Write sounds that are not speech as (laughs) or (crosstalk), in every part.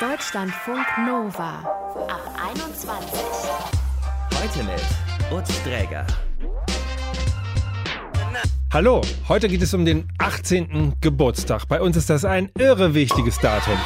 Deutschlandfunk Nova ab 21. Heute mit Utz Dräger. Hallo, heute geht es um den 18. Geburtstag. Bei uns ist das ein irre wichtiges Datum.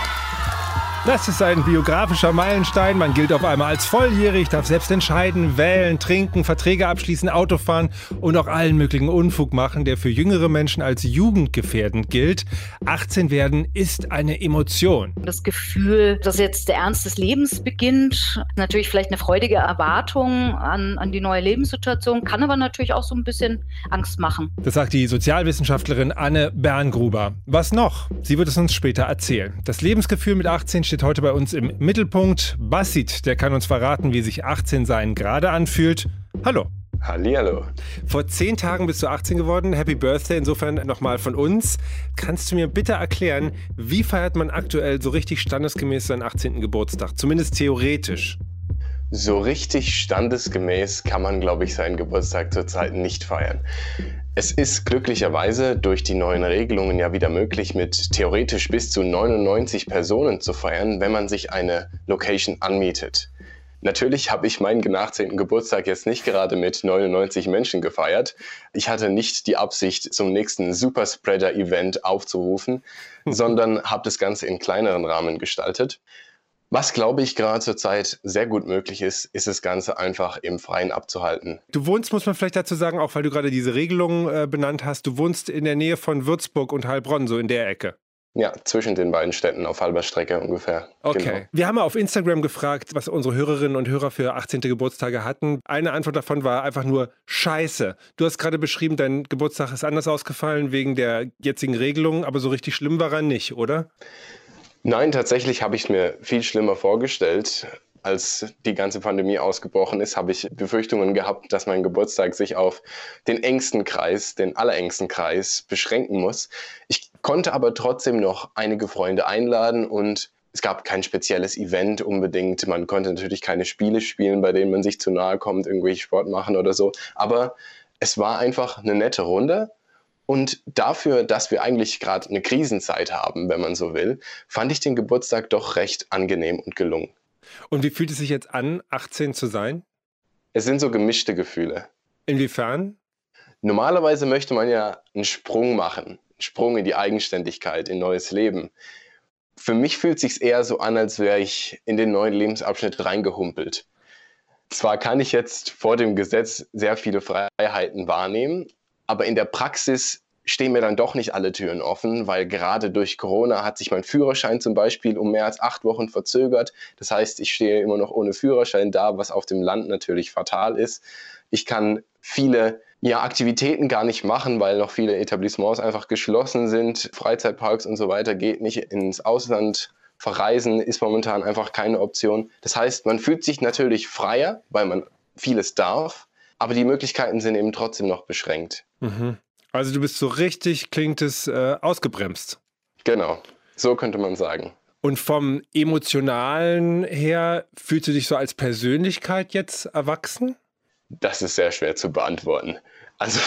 Das ist ein biografischer Meilenstein. Man gilt auf einmal als volljährig, darf selbst entscheiden, wählen, trinken, Verträge abschließen, Auto fahren und auch allen möglichen Unfug machen, der für jüngere Menschen als jugendgefährdend gilt. 18 werden ist eine Emotion. Das Gefühl, dass jetzt der Ernst des Lebens beginnt, natürlich vielleicht eine freudige Erwartung an, an die neue Lebenssituation, kann aber natürlich auch so ein bisschen Angst machen. Das sagt die Sozialwissenschaftlerin Anne Berngruber. Was noch? Sie wird es uns später erzählen. Das Lebensgefühl mit 18 steht heute bei uns im Mittelpunkt. Basit, der kann uns verraten, wie sich 18 sein gerade anfühlt. Hallo. Hallihallo. Vor zehn Tagen bist du 18 geworden. Happy Birthday insofern nochmal von uns. Kannst du mir bitte erklären, wie feiert man aktuell so richtig standesgemäß seinen 18. Geburtstag? Zumindest theoretisch. So richtig standesgemäß kann man, glaube ich, seinen Geburtstag zurzeit nicht feiern. Es ist glücklicherweise durch die neuen Regelungen ja wieder möglich, mit theoretisch bis zu 99 Personen zu feiern, wenn man sich eine Location anmietet. Natürlich habe ich meinen 18. Geburtstag jetzt nicht gerade mit 99 Menschen gefeiert. Ich hatte nicht die Absicht, zum nächsten Superspreader-Event aufzurufen, (laughs) sondern habe das Ganze in kleineren Rahmen gestaltet. Was, glaube ich, gerade zurzeit sehr gut möglich ist, ist das Ganze einfach im Freien abzuhalten. Du wohnst, muss man vielleicht dazu sagen, auch weil du gerade diese Regelung äh, benannt hast, du wohnst in der Nähe von Würzburg und Heilbronn, so in der Ecke. Ja, zwischen den beiden Städten auf halber Strecke ungefähr. Okay. Genau. Wir haben auf Instagram gefragt, was unsere Hörerinnen und Hörer für 18. Geburtstage hatten. Eine Antwort davon war einfach nur Scheiße. Du hast gerade beschrieben, dein Geburtstag ist anders ausgefallen wegen der jetzigen Regelung, aber so richtig schlimm war er nicht, oder? Nein, tatsächlich habe ich es mir viel schlimmer vorgestellt. Als die ganze Pandemie ausgebrochen ist, habe ich Befürchtungen gehabt, dass mein Geburtstag sich auf den engsten Kreis, den allerengsten Kreis beschränken muss. Ich konnte aber trotzdem noch einige Freunde einladen und es gab kein spezielles Event unbedingt. Man konnte natürlich keine Spiele spielen, bei denen man sich zu nahe kommt, irgendwelche Sport machen oder so. Aber es war einfach eine nette Runde und dafür, dass wir eigentlich gerade eine Krisenzeit haben, wenn man so will, fand ich den Geburtstag doch recht angenehm und gelungen. Und wie fühlt es sich jetzt an, 18 zu sein? Es sind so gemischte Gefühle. Inwiefern? Normalerweise möchte man ja einen Sprung machen, einen Sprung in die Eigenständigkeit, in neues Leben. Für mich fühlt es sich eher so an, als wäre ich in den neuen Lebensabschnitt reingehumpelt. Zwar kann ich jetzt vor dem Gesetz sehr viele Freiheiten wahrnehmen, aber in der Praxis stehen mir dann doch nicht alle Türen offen, weil gerade durch Corona hat sich mein Führerschein zum Beispiel um mehr als acht Wochen verzögert. Das heißt, ich stehe immer noch ohne Führerschein da, was auf dem Land natürlich fatal ist. Ich kann viele ja, Aktivitäten gar nicht machen, weil noch viele Etablissements einfach geschlossen sind. Freizeitparks und so weiter geht nicht ins Ausland. Verreisen ist momentan einfach keine Option. Das heißt, man fühlt sich natürlich freier, weil man vieles darf, aber die Möglichkeiten sind eben trotzdem noch beschränkt. Mhm. Also du bist so richtig, klingt es, äh, ausgebremst. Genau, so könnte man sagen. Und vom Emotionalen her, fühlst du dich so als Persönlichkeit jetzt erwachsen? Das ist sehr schwer zu beantworten. Also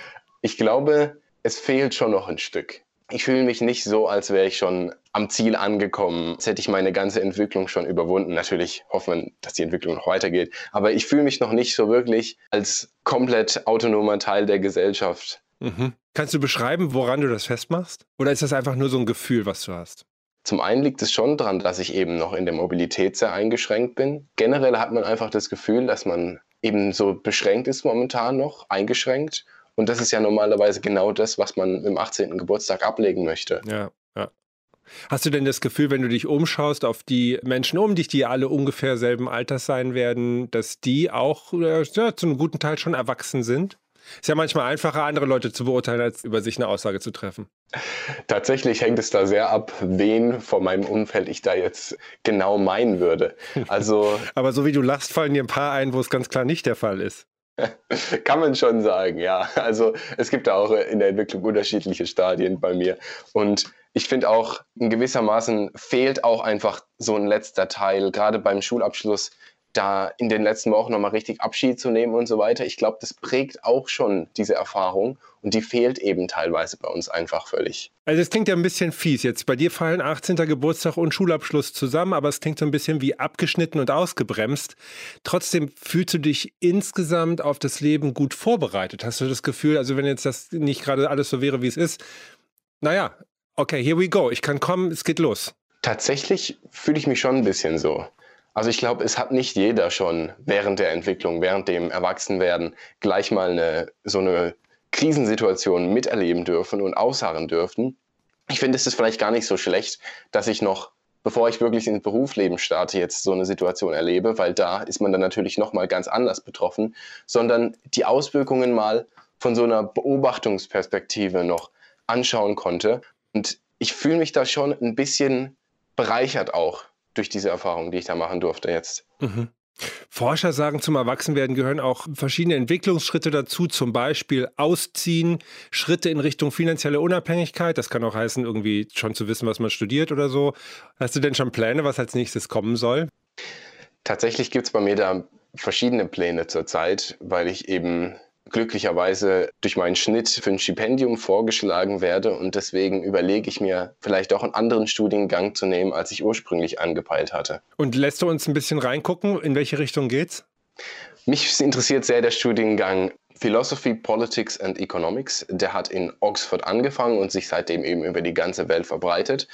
(laughs) ich glaube, es fehlt schon noch ein Stück. Ich fühle mich nicht so, als wäre ich schon am Ziel angekommen, als hätte ich meine ganze Entwicklung schon überwunden. Natürlich hoffen wir, dass die Entwicklung noch weitergeht, aber ich fühle mich noch nicht so wirklich als komplett autonomer Teil der Gesellschaft. Mhm. Kannst du beschreiben, woran du das festmachst? Oder ist das einfach nur so ein Gefühl, was du hast? Zum einen liegt es schon daran, dass ich eben noch in der Mobilität sehr eingeschränkt bin. Generell hat man einfach das Gefühl, dass man eben so beschränkt ist momentan noch, eingeschränkt. Und das ist ja normalerweise genau das, was man im 18. Geburtstag ablegen möchte. Ja, ja. Hast du denn das Gefühl, wenn du dich umschaust auf die Menschen um dich, die alle ungefähr selben Alters sein werden, dass die auch äh, ja, zu einem guten Teil schon erwachsen sind? Ist ja manchmal einfacher, andere Leute zu beurteilen, als über sich eine Aussage zu treffen. Tatsächlich hängt es da sehr ab, wen von meinem Umfeld ich da jetzt genau meinen würde. (laughs) Also, Aber so wie du lachst, fallen dir ein paar ein, wo es ganz klar nicht der Fall ist. (laughs) Kann man schon sagen, ja. Also es gibt da auch in der Entwicklung unterschiedliche Stadien bei mir. Und ich finde auch, in gewissermaßen fehlt auch einfach so ein letzter Teil, gerade beim Schulabschluss da in den letzten Wochen nochmal richtig Abschied zu nehmen und so weiter. Ich glaube, das prägt auch schon diese Erfahrung und die fehlt eben teilweise bei uns einfach völlig. Also es klingt ja ein bisschen fies. Jetzt bei dir fallen 18. Geburtstag und Schulabschluss zusammen, aber es klingt so ein bisschen wie abgeschnitten und ausgebremst. Trotzdem fühlst du dich insgesamt auf das Leben gut vorbereitet. Hast du das Gefühl, also wenn jetzt das nicht gerade alles so wäre, wie es ist, naja, okay, here we go. Ich kann kommen, es geht los. Tatsächlich fühle ich mich schon ein bisschen so. Also ich glaube, es hat nicht jeder schon während der Entwicklung, während dem Erwachsenwerden gleich mal eine, so eine Krisensituation miterleben dürfen und ausharren dürfen. Ich finde, es ist vielleicht gar nicht so schlecht, dass ich noch, bevor ich wirklich ins Berufsleben starte, jetzt so eine Situation erlebe, weil da ist man dann natürlich noch mal ganz anders betroffen, sondern die Auswirkungen mal von so einer Beobachtungsperspektive noch anschauen konnte. Und ich fühle mich da schon ein bisschen bereichert auch durch diese Erfahrung, die ich da machen durfte jetzt. Mhm. Forscher sagen, zum Erwachsenwerden gehören auch verschiedene Entwicklungsschritte dazu, zum Beispiel Ausziehen, Schritte in Richtung finanzielle Unabhängigkeit. Das kann auch heißen, irgendwie schon zu wissen, was man studiert oder so. Hast du denn schon Pläne, was als nächstes kommen soll? Tatsächlich gibt es bei mir da verschiedene Pläne zurzeit, weil ich eben glücklicherweise durch meinen Schnitt für ein Stipendium vorgeschlagen werde und deswegen überlege ich mir, vielleicht auch einen anderen Studiengang zu nehmen, als ich ursprünglich angepeilt hatte. Und lässt du uns ein bisschen reingucken, in welche Richtung geht's? Mich interessiert sehr der Studiengang Philosophy, Politics and Economics. Der hat in Oxford angefangen und sich seitdem eben über die ganze Welt verbreitet.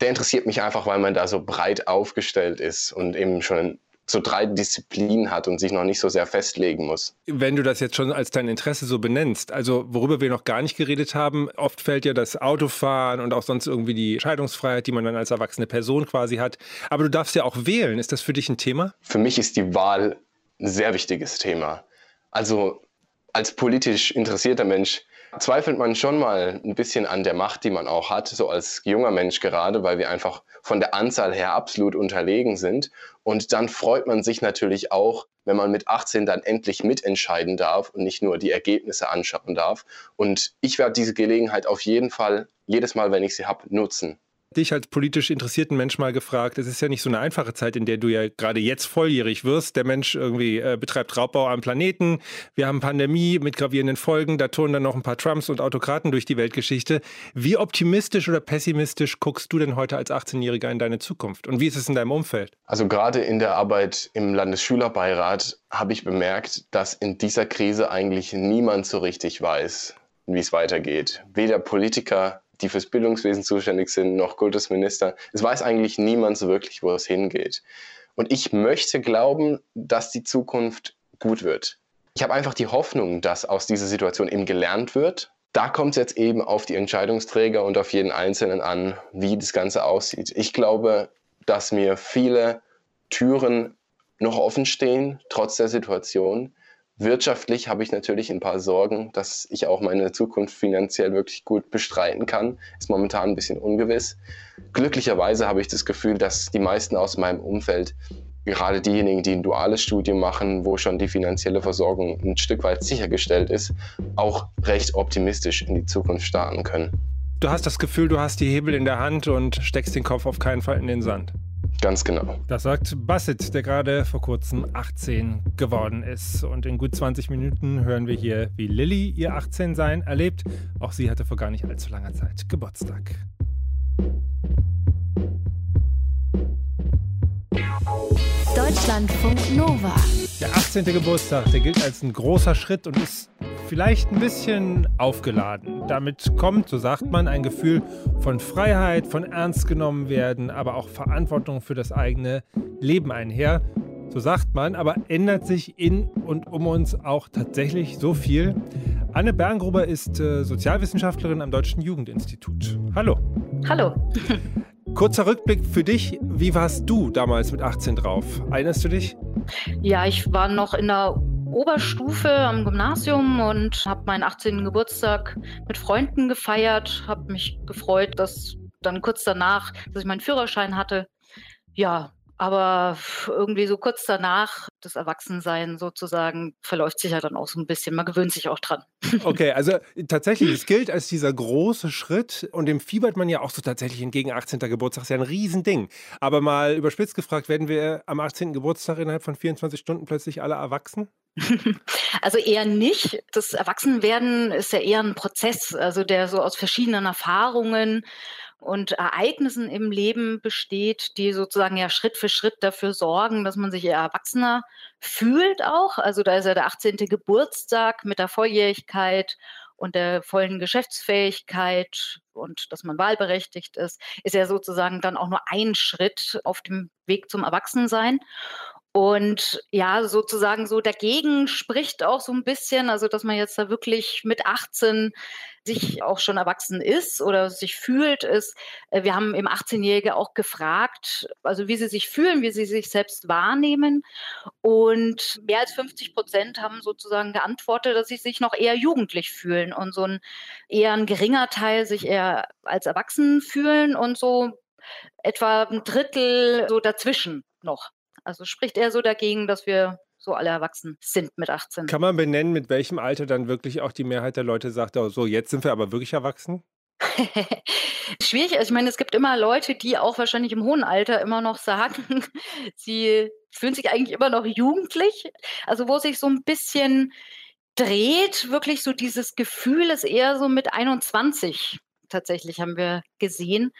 Der interessiert mich einfach, weil man da so breit aufgestellt ist und eben schon so drei Disziplinen hat und sich noch nicht so sehr festlegen muss. Wenn du das jetzt schon als dein Interesse so benennst, also worüber wir noch gar nicht geredet haben, oft fällt ja das Autofahren und auch sonst irgendwie die Scheidungsfreiheit, die man dann als erwachsene Person quasi hat. Aber du darfst ja auch wählen. Ist das für dich ein Thema? Für mich ist die Wahl ein sehr wichtiges Thema. Also als politisch interessierter Mensch zweifelt man schon mal ein bisschen an der Macht, die man auch hat, so als junger Mensch gerade, weil wir einfach von der Anzahl her absolut unterlegen sind. Und dann freut man sich natürlich auch, wenn man mit 18 dann endlich mitentscheiden darf und nicht nur die Ergebnisse anschauen darf. Und ich werde diese Gelegenheit auf jeden Fall jedes Mal, wenn ich sie habe, nutzen dich als politisch interessierten Mensch mal gefragt. Es ist ja nicht so eine einfache Zeit, in der du ja gerade jetzt volljährig wirst. Der Mensch irgendwie äh, betreibt Raubbau am Planeten. Wir haben Pandemie mit gravierenden Folgen. Da turnen dann noch ein paar Trumps und Autokraten durch die Weltgeschichte. Wie optimistisch oder pessimistisch guckst du denn heute als 18-Jähriger in deine Zukunft? Und wie ist es in deinem Umfeld? Also gerade in der Arbeit im Landesschülerbeirat habe ich bemerkt, dass in dieser Krise eigentlich niemand so richtig weiß, wie es weitergeht. Weder Politiker die fürs Bildungswesen zuständig sind, noch Kultusminister. Es weiß eigentlich niemand so wirklich, wo es hingeht. Und ich möchte glauben, dass die Zukunft gut wird. Ich habe einfach die Hoffnung, dass aus dieser Situation eben gelernt wird. Da kommt es jetzt eben auf die Entscheidungsträger und auf jeden Einzelnen an, wie das Ganze aussieht. Ich glaube, dass mir viele Türen noch offen stehen, trotz der Situation. Wirtschaftlich habe ich natürlich ein paar Sorgen, dass ich auch meine Zukunft finanziell wirklich gut bestreiten kann. Ist momentan ein bisschen ungewiss. Glücklicherweise habe ich das Gefühl, dass die meisten aus meinem Umfeld, gerade diejenigen, die ein duales Studium machen, wo schon die finanzielle Versorgung ein Stück weit sichergestellt ist, auch recht optimistisch in die Zukunft starten können. Du hast das Gefühl, du hast die Hebel in der Hand und steckst den Kopf auf keinen Fall in den Sand. Ganz genau. Das sagt Basset, der gerade vor kurzem 18 geworden ist. Und in gut 20 Minuten hören wir hier, wie Lilly ihr 18-Sein erlebt. Auch sie hatte vor gar nicht allzu langer Zeit Geburtstag. Deutschlandfunk Nova. Der 18. Geburtstag, der gilt als ein großer Schritt und ist vielleicht ein bisschen aufgeladen. Damit kommt, so sagt man, ein Gefühl von Freiheit, von ernst genommen werden, aber auch Verantwortung für das eigene Leben einher. So sagt man, aber ändert sich in und um uns auch tatsächlich so viel? Anne Berngruber ist äh, Sozialwissenschaftlerin am Deutschen Jugendinstitut. Hallo. Hallo. (laughs) Kurzer Rückblick für dich. Wie warst du damals mit 18 drauf? Erinnerst du dich? Ja, ich war noch in der Oberstufe am Gymnasium und habe meinen 18. Geburtstag mit Freunden gefeiert, habe mich gefreut, dass dann kurz danach, dass ich meinen Führerschein hatte. Ja, aber irgendwie so kurz danach, das Erwachsensein sozusagen verläuft sich ja dann auch so ein bisschen. Man gewöhnt sich auch dran. (laughs) Okay, also tatsächlich, es gilt als dieser große Schritt und dem fiebert man ja auch so tatsächlich entgegen. 18. Geburtstag ist ja ein Riesending. Aber mal überspitzt gefragt, werden wir am 18. Geburtstag innerhalb von 24 Stunden plötzlich alle erwachsen? (laughs) Also eher nicht. Das Erwachsenwerden ist ja eher ein Prozess, also der so aus verschiedenen Erfahrungen und Ereignissen im Leben besteht, die sozusagen ja Schritt für Schritt dafür sorgen, dass man sich eher erwachsener fühlt auch. Also da ist ja der 18. Geburtstag mit der Volljährigkeit und der vollen Geschäftsfähigkeit und dass man wahlberechtigt ist, ist ja sozusagen dann auch nur ein Schritt auf dem Weg zum Erwachsensein. Und ja, sozusagen so dagegen spricht auch so ein bisschen, also dass man jetzt da wirklich mit 18 sich auch schon erwachsen ist oder sich fühlt, ist, äh, wir haben im 18-Jährige auch gefragt, also wie sie sich fühlen, wie sie sich selbst wahrnehmen. Und mehr als 50 Prozent haben sozusagen geantwortet, dass sie sich noch eher jugendlich fühlen und so ein eher ein geringer Teil sich eher als erwachsen fühlen und so etwa ein Drittel so dazwischen noch. Also spricht eher so dagegen, dass wir so alle erwachsen sind mit 18. Kann man benennen, mit welchem Alter dann wirklich auch die Mehrheit der Leute sagt, oh, so jetzt sind wir aber wirklich erwachsen? (laughs) Schwierig. Also ich meine, es gibt immer Leute, die auch wahrscheinlich im hohen Alter immer noch sagen, (laughs) sie fühlen sich eigentlich immer noch jugendlich. Also wo sich so ein bisschen dreht, wirklich so dieses Gefühl ist eher so mit 21 tatsächlich, haben wir gesehen.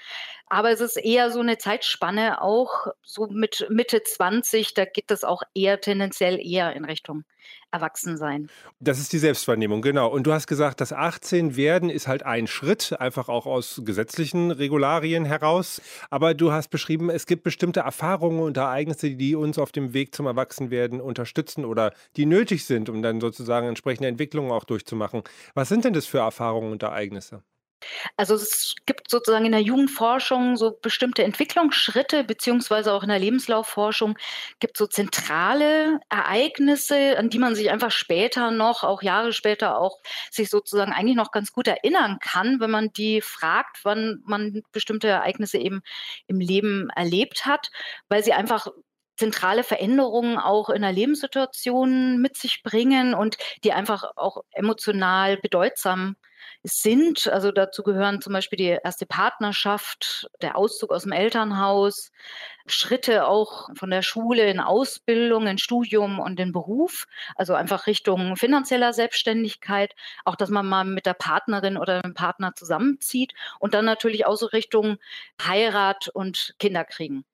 Aber es ist eher so eine Zeitspanne, auch so mit Mitte 20, da geht das auch eher tendenziell eher in Richtung Erwachsensein. Das ist die Selbstwahrnehmung, genau. Und du hast gesagt, das 18 werden ist halt ein Schritt, einfach auch aus gesetzlichen Regularien heraus. Aber du hast beschrieben, es gibt bestimmte Erfahrungen und Ereignisse, die uns auf dem Weg zum Erwachsenwerden unterstützen oder die nötig sind, um dann sozusagen entsprechende Entwicklungen auch durchzumachen. Was sind denn das für Erfahrungen und Ereignisse? Also es gibt sozusagen in der Jugendforschung so bestimmte Entwicklungsschritte, beziehungsweise auch in der Lebenslaufforschung gibt es so zentrale Ereignisse, an die man sich einfach später noch, auch Jahre später auch sich sozusagen eigentlich noch ganz gut erinnern kann, wenn man die fragt, wann man bestimmte Ereignisse eben im Leben erlebt hat, weil sie einfach zentrale Veränderungen auch in der Lebenssituation mit sich bringen und die einfach auch emotional bedeutsam sind sind. Also dazu gehören zum Beispiel die erste Partnerschaft, der Auszug aus dem Elternhaus, Schritte auch von der Schule in Ausbildung, in Studium und in Beruf, also einfach Richtung finanzieller Selbstständigkeit, auch dass man mal mit der Partnerin oder dem Partner zusammenzieht und dann natürlich auch so Richtung Heirat und Kinder kriegen.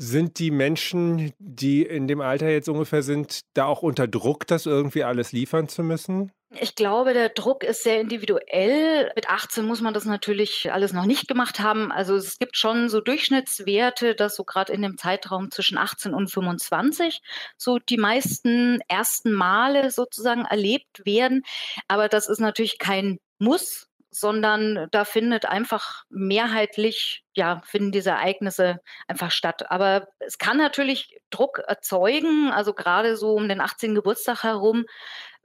Sind die Menschen, die in dem Alter jetzt ungefähr sind, da auch unter Druck, das irgendwie alles liefern zu müssen? Ich glaube, der Druck ist sehr individuell. Mit 18 muss man das natürlich alles noch nicht gemacht haben. Also es gibt schon so Durchschnittswerte, dass so gerade in dem Zeitraum zwischen 18 und 25 so die meisten ersten Male sozusagen erlebt werden. Aber das ist natürlich kein Muss, sondern da findet einfach mehrheitlich, ja, finden diese Ereignisse einfach statt. Aber es kann natürlich Druck erzeugen, also gerade so um den 18. Geburtstag herum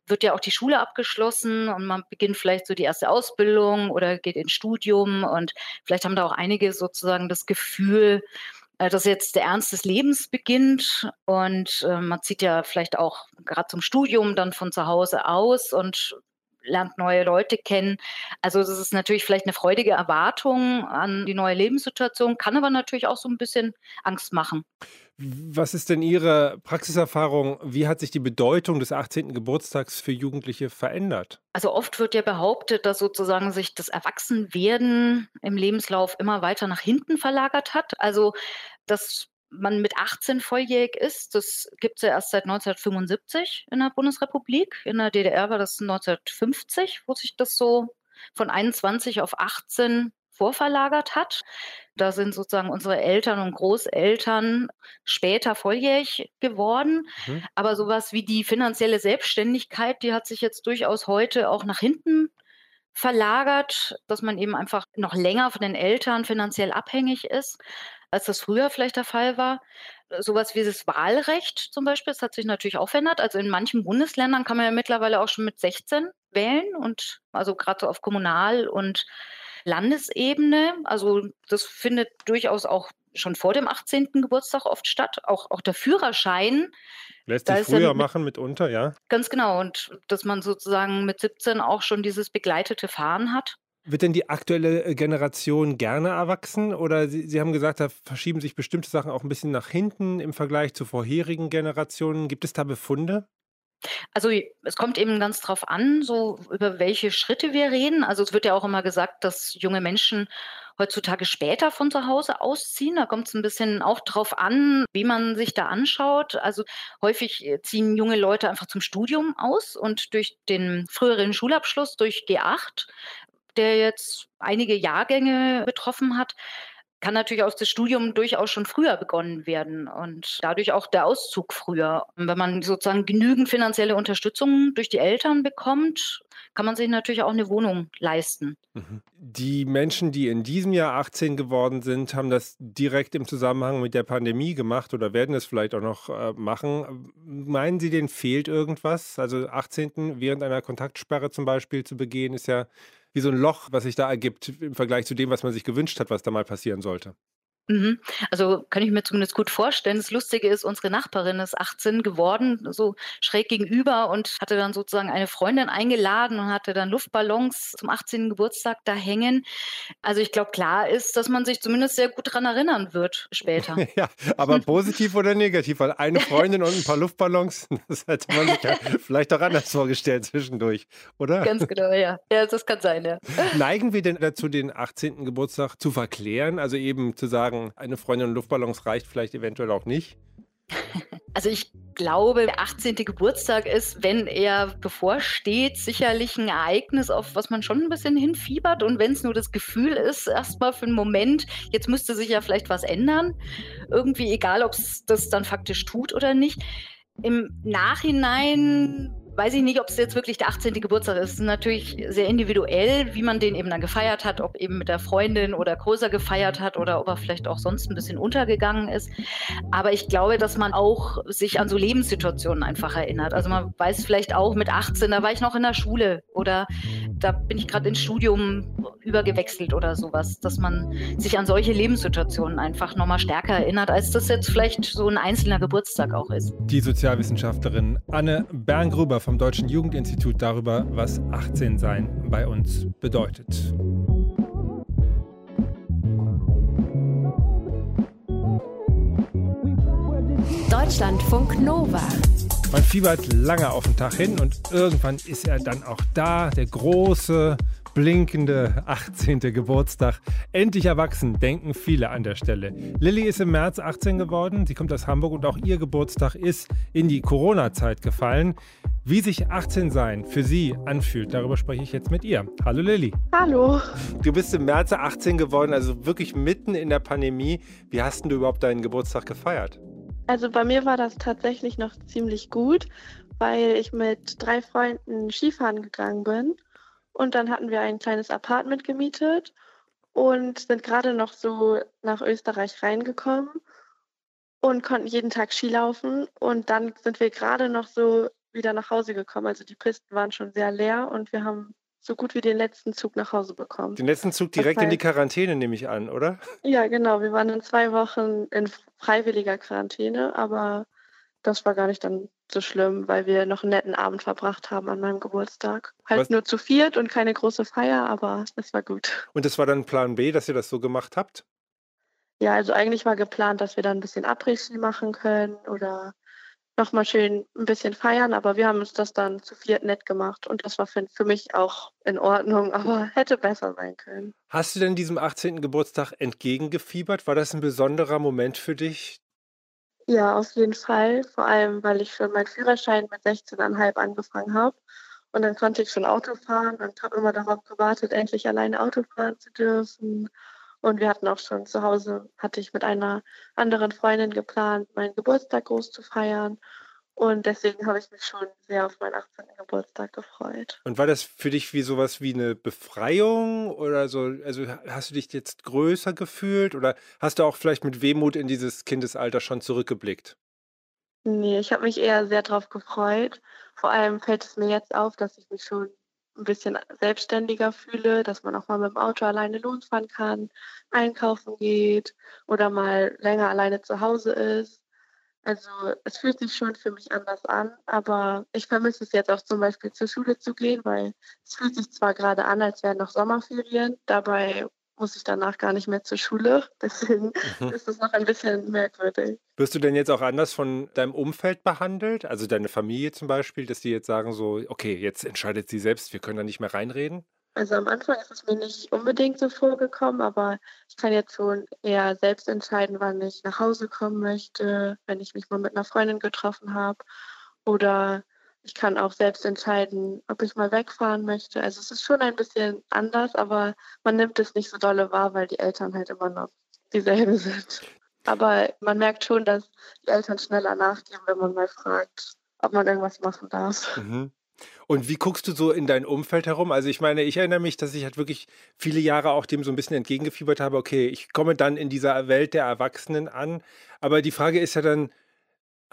wird ja auch die Schule abgeschlossen und man beginnt vielleicht so die erste Ausbildung oder geht ins Studium und vielleicht haben da auch einige sozusagen das Gefühl, äh, dass jetzt der Ernst des Lebens beginnt und äh, man zieht ja vielleicht auch gerade zum Studium dann von zu Hause aus und lernt neue Leute kennen. Also das ist natürlich vielleicht eine freudige Erwartung an die neue Lebenssituation, kann aber natürlich auch so ein bisschen Angst machen. Was ist denn Ihre Praxiserfahrung? Wie hat sich die Bedeutung des 18. Geburtstags für Jugendliche verändert? Also oft wird ja behauptet, dass sozusagen sich das Erwachsenwerden im Lebenslauf immer weiter nach hinten verlagert hat. Also dass man mit 18 volljährig ist. Das gibt es ja erst seit 1975 in der Bundesrepublik. In der DDR war das 1950, wo sich das so von 21 auf 18 vorverlagert hat. Da sind sozusagen unsere Eltern und Großeltern später volljährig geworden. Mhm. Aber sowas wie die finanzielle Selbstständigkeit, die hat sich jetzt durchaus heute auch nach hinten verlagert, dass man eben einfach noch länger von den Eltern finanziell abhängig ist als das früher vielleicht der Fall war. Sowas wie das Wahlrecht zum Beispiel, das hat sich natürlich auch verändert. Also in manchen Bundesländern kann man ja mittlerweile auch schon mit 16 wählen und also gerade so auf Kommunal- und Landesebene. Also das findet durchaus auch schon vor dem 18. Geburtstag oft statt. Auch, auch der Führerschein. Lässt sich früher ja machen mitunter, ja? Ganz genau. Und dass man sozusagen mit 17 auch schon dieses begleitete Fahren hat. Wird denn die aktuelle äh, Generation gerne erwachsen? Oder Sie, Sie, haben gesagt, da verschieben sich bestimmte Sachen auch ein bisschen nach hinten im Vergleich zu vorherigen Generationen. Gibt es da Befunde? Also es kommt eben ganz drauf an, so über welche Schritte wir reden. Also es wird ja auch immer gesagt, dass junge Menschen heutzutage später von zu Hause ausziehen. Da kommt es ein bisschen auch drauf an, wie man sich da anschaut. Also häufig äh, ziehen junge Leute einfach zum Studium aus und durch den früheren Schulabschluss, durch G8, der jetzt einige Jahrgänge betroffen hat, kann natürlich auch das Studium durchaus schon früher begonnen werden und dadurch auch der Auszug früher. Und wenn man sozusagen genügend finanzielle Unterstützung durch die Eltern bekommt, kann man sich natürlich auch eine Wohnung leisten. Mhm. Die Menschen, die in diesem Jahr 18 geworden sind, haben das direkt im Zusammenhang mit der Pandemie gemacht oder werden es vielleicht auch noch äh, machen. Meinen Sie, denen fehlt irgendwas? Also 18. während einer Kontaktsperre zum Beispiel zu begehen, ist ja wie so ein Loch, was sich da ergibt im Vergleich zu dem, was man sich gewünscht hat, was da mal passieren sollte. Mhm. Also kann ich mir zumindest gut vorstellen. Das Lustige ist, unsere Nachbarin ist 18 geworden, so schräg gegenüber und hatte dann sozusagen eine Freundin eingeladen und hatte dann Luftballons zum 18. Geburtstag da hängen. Also ich glaube, klar ist, dass man sich zumindest sehr gut daran erinnern wird später. (laughs) ja, aber positiv oder negativ? Weil eine (laughs) Freundin und ein paar Luftballons, (laughs) das hätte man sich ja vielleicht auch anders vorgestellt zwischendurch, oder? Ganz genau, ja. Ja, das kann sein, ja. Neigen wir denn dazu, den 18. Geburtstag zu verklären? Also eben zu sagen, sagen, eine Freundin und Luftballons reicht vielleicht eventuell auch nicht? (laughs) Also ich glaube, der 18. Geburtstag ist, wenn er bevorsteht, sicherlich ein Ereignis, auf was man schon ein bisschen hinfiebert. Und wenn es nur das Gefühl ist, erstmal für einen Moment, jetzt müsste sich ja vielleicht was ändern. Irgendwie egal, ob es das dann faktisch tut oder nicht. Im Nachhinein weiß ich nicht, ob es jetzt wirklich der 18. Geburtstag ist. Es ist natürlich sehr individuell, wie man den eben dann gefeiert hat, ob eben mit der Freundin oder größer gefeiert hat oder ob er vielleicht auch sonst ein bisschen untergegangen ist. Aber ich glaube, dass man auch sich an so Lebenssituationen einfach erinnert. Also man weiß vielleicht auch mit 18, da war ich noch in der Schule oder da bin ich gerade ins Studium übergewechselt oder sowas, dass man sich an solche Lebenssituationen einfach nochmal stärker erinnert, als das jetzt vielleicht so ein einzelner Geburtstag auch ist. Die Sozialwissenschaftlerin Anne Berngruber vom Deutschen Jugendinstitut darüber, was 18 sein bei uns bedeutet. Deutschlandfunk Nova. Man fiebert lange auf den Tag hin und irgendwann ist er dann auch da, der große, blinkende 18. Geburtstag. Endlich erwachsen, denken viele an der Stelle. Lilly ist im März 18 geworden. Sie kommt aus Hamburg und auch ihr Geburtstag ist in die Corona-Zeit gefallen. Wie sich 18 sein für Sie anfühlt, darüber spreche ich jetzt mit ihr. Hallo Lilly. Hallo. Du bist im März 18 geworden, also wirklich mitten in der Pandemie. Wie hast du überhaupt deinen Geburtstag gefeiert? Also bei mir war das tatsächlich noch ziemlich gut, weil ich mit drei Freunden Skifahren gegangen bin. Und dann hatten wir ein kleines Apartment gemietet und sind gerade noch so nach Österreich reingekommen und konnten jeden Tag Skilaufen. Und dann sind wir gerade noch so wieder nach Hause gekommen. Also die Pisten waren schon sehr leer und wir haben so gut wie den letzten Zug nach Hause bekommen. Den letzten Zug direkt heißt, in die Quarantäne, nehme ich an, oder? Ja, genau. Wir waren in zwei Wochen in freiwilliger Quarantäne, aber das war gar nicht dann so schlimm, weil wir noch einen netten Abend verbracht haben an meinem Geburtstag. Halt Was? nur zu viert und keine große Feier, aber es war gut. Und das war dann Plan B, dass ihr das so gemacht habt? Ja, also eigentlich war geplant, dass wir dann ein bisschen Abriss machen können oder nochmal schön ein bisschen feiern, aber wir haben uns das dann zu viert nett gemacht und das war für, für mich auch in Ordnung, aber (laughs) hätte besser sein können. Hast du denn diesem 18. Geburtstag entgegengefiebert? War das ein besonderer Moment für dich? Ja, auf jeden Fall. Vor allem, weil ich schon meinen Führerschein mit 16,5 angefangen habe. Und dann konnte ich schon Auto fahren und habe immer darauf gewartet, endlich alleine Auto fahren zu dürfen. Und wir hatten auch schon zu Hause, hatte ich mit einer anderen Freundin geplant, meinen Geburtstag groß zu feiern. Und deswegen habe ich mich schon sehr auf meinen 18. Geburtstag gefreut. Und war das für dich wie sowas wie eine Befreiung oder so? Also hast du dich jetzt größer gefühlt oder hast du auch vielleicht mit Wehmut in dieses Kindesalter schon zurückgeblickt? Nee, ich habe mich eher sehr darauf gefreut. Vor allem fällt es mir jetzt auf, dass ich mich schon ein bisschen selbstständiger fühle, dass man auch mal mit dem Auto alleine losfahren kann, einkaufen geht oder mal länger alleine zu Hause ist. Also es fühlt sich schon für mich anders an, aber ich vermisse es jetzt auch zum Beispiel zur Schule zu gehen, weil es fühlt sich zwar gerade an, als wären noch Sommerferien, dabei muss ich danach gar nicht mehr zur Schule. (laughs) Deswegen mhm. ist es noch ein bisschen merkwürdig. Wirst du denn jetzt auch anders von deinem Umfeld behandelt? Also deine Familie zum Beispiel, dass die jetzt sagen so, okay, jetzt entscheidet sie selbst, wir können da nicht mehr reinreden? Also am Anfang ist es mir nicht unbedingt so vorgekommen, aber ich kann jetzt schon eher selbst entscheiden, wann ich nach Hause kommen möchte, wenn ich mich mal mit einer Freundin getroffen habe oder ich kann auch selbst entscheiden, ob ich mal wegfahren möchte. Also es ist schon ein bisschen anders, aber man nimmt es nicht so dolle wahr, weil die Eltern halt immer noch dieselbe (laughs) sind. Aber man merkt schon, dass die Eltern schneller nachgeben, wenn man mal fragt, ob man irgendwas machen darf. Mhm. Und wie guckst du so in dein Umfeld herum? Also ich meine, ich erinnere mich, dass ich halt wirklich viele Jahre auch dem so ein bisschen entgegengefiebert habe, okay, ich komme dann in dieser Welt der Erwachsenen an. Aber die Frage ist ja dann,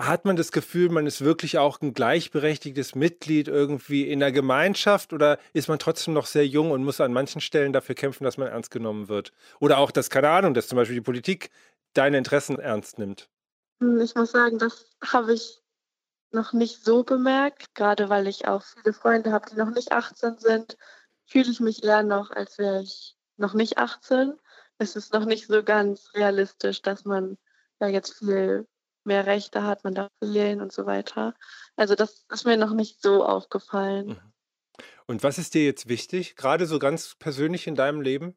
hat man das Gefühl, man ist wirklich auch ein gleichberechtigtes Mitglied irgendwie in der Gemeinschaft oder ist man trotzdem noch sehr jung und muss an manchen Stellen dafür kämpfen, dass man ernst genommen wird? Oder auch, dass, keine Ahnung, dass zum Beispiel die Politik deine Interessen ernst nimmt? Hm, ich muss sagen, das habe ich noch nicht so bemerkt, gerade weil ich auch viele Freunde habe, die noch nicht 18 sind, fühle ich mich eher noch, als wäre ich noch nicht 18. Es ist noch nicht so ganz realistisch, dass man ja jetzt viel mehr Rechte hat, man darf wählen und so weiter. Also das ist mir noch nicht so aufgefallen. Mhm. Und was ist dir jetzt wichtig, gerade so ganz persönlich in deinem Leben?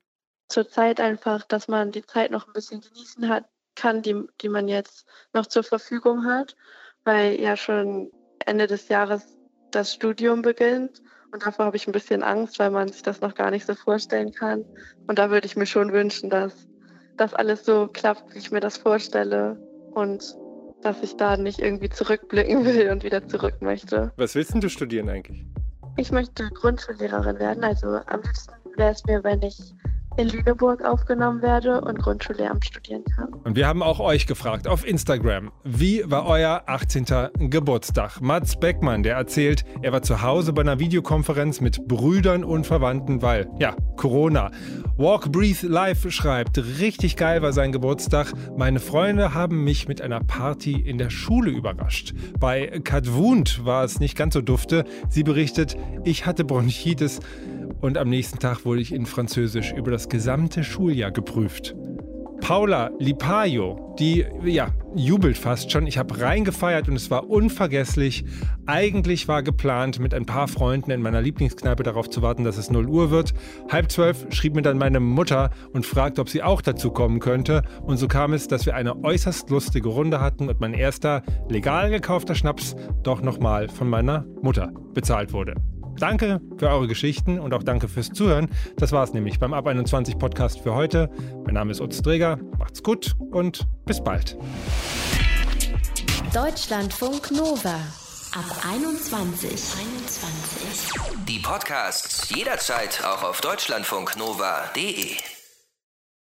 Zurzeit einfach, dass man die Zeit noch ein bisschen genießen hat, kann, die, die man jetzt noch zur Verfügung hat, weil ja schon Ende des Jahres das Studium beginnt. Und davor habe ich ein bisschen Angst, weil man sich das noch gar nicht so vorstellen kann. Und da würde ich mir schon wünschen, dass das alles so klappt, wie ich mir das vorstelle. Und dass ich da nicht irgendwie zurückblicken (laughs) will und wieder zurück möchte. Was willst denn du studieren eigentlich? Ich möchte Grundschullehrerin werden. Also am liebsten wäre es mir, wenn ich in Lüneburg aufgenommen werde und Grundschullehramt studieren kann. Und wir haben auch euch gefragt auf Instagram, wie war euer 18. Geburtstag? Mats Beckmann, der erzählt, er war zu Hause bei einer Videokonferenz mit Brüdern und Verwandten, weil, ja, Corona. Walk Breathe Live schreibt, richtig geil war sein Geburtstag. Meine Freunde haben mich mit einer Party in der Schule überrascht. Bei Kat Wund war es nicht ganz so dufte. Sie berichtet, ich hatte Bronchitis und am nächsten Tag wurde ich in Französisch über das gesamte Schuljahr geprüft. Paula Lipaio, die ja, jubelt fast schon. Ich habe reingefeiert und es war unvergesslich. Eigentlich war geplant, mit ein paar Freunden in meiner Lieblingskneipe darauf zu warten, dass es 0 Uhr wird. Halb zwölf schrieb mir dann meine Mutter und fragte, ob sie auch dazu kommen könnte. Und so kam es, dass wir eine äußerst lustige Runde hatten und mein erster legal gekaufter Schnaps doch nochmal von meiner Mutter bezahlt wurde. Danke für eure Geschichten und auch danke fürs Zuhören. Das war es nämlich beim Ab 21 Podcast für heute. Mein Name ist Utz Träger. Macht's gut und bis bald. Deutschlandfunk Nova. Ab 21. 21. Die Podcasts jederzeit auch auf deutschlandfunknova.de.